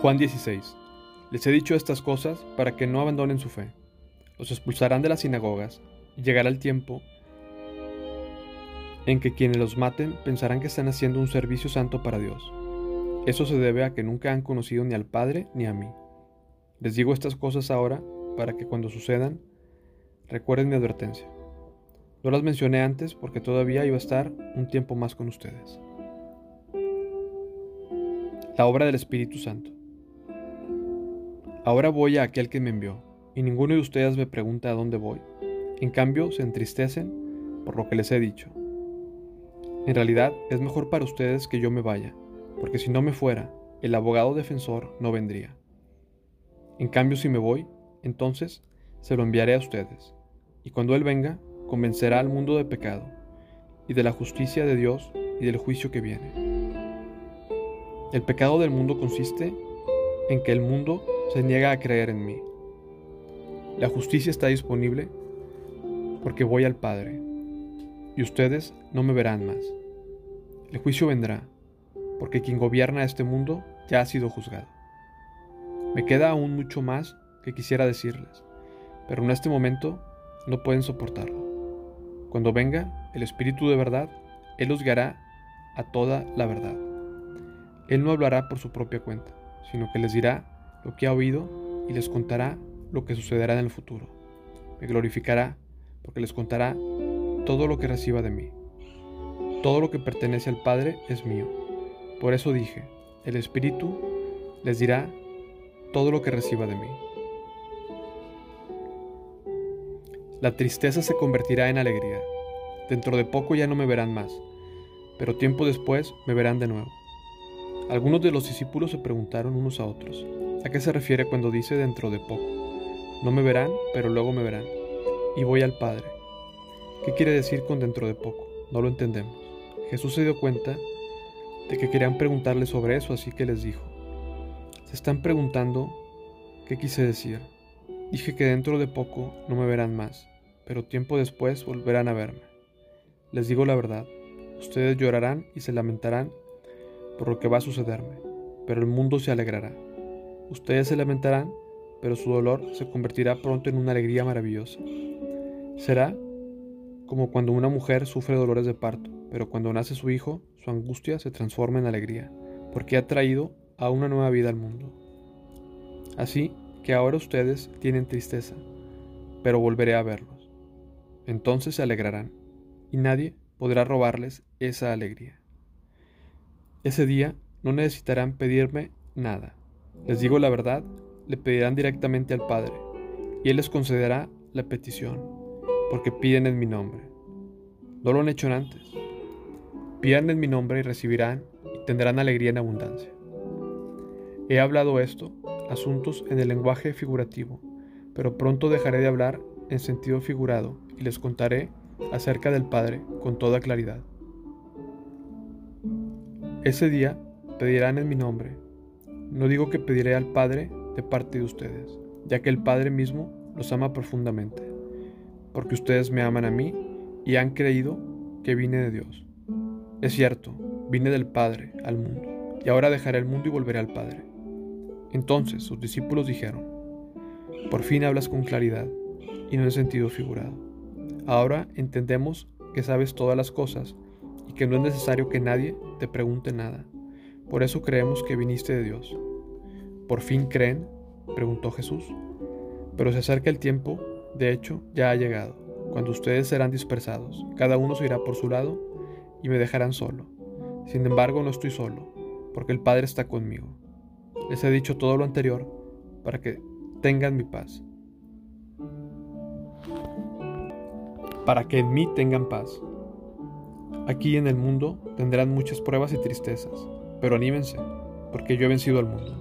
Juan 16. Les he dicho estas cosas para que no abandonen su fe. Los expulsarán de las sinagogas y llegará el tiempo en que quienes los maten pensarán que están haciendo un servicio santo para Dios. Eso se debe a que nunca han conocido ni al Padre ni a mí. Les digo estas cosas ahora para que cuando sucedan recuerden mi advertencia. No las mencioné antes porque todavía iba a estar un tiempo más con ustedes. La obra del Espíritu Santo. Ahora voy a aquel que me envió, y ninguno de ustedes me pregunta a dónde voy. En cambio, se entristecen por lo que les he dicho. En realidad, es mejor para ustedes que yo me vaya, porque si no me fuera, el abogado defensor no vendría. En cambio, si me voy, entonces se lo enviaré a ustedes, y cuando Él venga, convencerá al mundo de pecado, y de la justicia de Dios y del juicio que viene. El pecado del mundo consiste en que el mundo se niega a creer en mí. La justicia está disponible porque voy al Padre, y ustedes no me verán más. El juicio vendrá, porque quien gobierna este mundo ya ha sido juzgado. Me queda aún mucho más que quisiera decirles, pero en este momento no pueden soportarlo. Cuando venga el Espíritu de verdad, Él los guiará a toda la verdad. Él no hablará por su propia cuenta, sino que les dirá lo que ha oído y les contará lo que sucederá en el futuro. Me glorificará porque les contará todo lo que reciba de mí. Todo lo que pertenece al Padre es mío. Por eso dije, el Espíritu les dirá todo lo que reciba de mí. La tristeza se convertirá en alegría. Dentro de poco ya no me verán más, pero tiempo después me verán de nuevo. Algunos de los discípulos se preguntaron unos a otros, ¿A qué se refiere cuando dice dentro de poco? No me verán, pero luego me verán. Y voy al Padre. ¿Qué quiere decir con dentro de poco? No lo entendemos. Jesús se dio cuenta de que querían preguntarle sobre eso, así que les dijo, se están preguntando qué quise decir. Dije que dentro de poco no me verán más, pero tiempo después volverán a verme. Les digo la verdad, ustedes llorarán y se lamentarán por lo que va a sucederme, pero el mundo se alegrará. Ustedes se lamentarán, pero su dolor se convertirá pronto en una alegría maravillosa. Será como cuando una mujer sufre dolores de parto, pero cuando nace su hijo, su angustia se transforma en alegría, porque ha traído a una nueva vida al mundo. Así que ahora ustedes tienen tristeza, pero volveré a verlos. Entonces se alegrarán, y nadie podrá robarles esa alegría. Ese día no necesitarán pedirme nada les digo la verdad, le pedirán directamente al Padre, y Él les concederá la petición, porque piden en mi nombre. No lo han hecho antes. Pidan en mi nombre y recibirán y tendrán alegría en abundancia. He hablado esto, asuntos en el lenguaje figurativo, pero pronto dejaré de hablar en sentido figurado y les contaré acerca del Padre con toda claridad. Ese día pedirán en mi nombre no digo que pediré al Padre de parte de ustedes, ya que el Padre mismo los ama profundamente, porque ustedes me aman a mí y han creído que vine de Dios. Es cierto, vine del Padre al mundo, y ahora dejaré el mundo y volveré al Padre. Entonces sus discípulos dijeron, por fin hablas con claridad y no en sentido figurado. Ahora entendemos que sabes todas las cosas y que no es necesario que nadie te pregunte nada. Por eso creemos que viniste de Dios. ¿Por fin creen? preguntó Jesús. Pero se acerca el tiempo, de hecho, ya ha llegado, cuando ustedes serán dispersados, cada uno se irá por su lado y me dejarán solo. Sin embargo, no estoy solo, porque el Padre está conmigo. Les he dicho todo lo anterior para que tengan mi paz. Para que en mí tengan paz. Aquí en el mundo tendrán muchas pruebas y tristezas pero anímense, porque yo he vencido al mundo.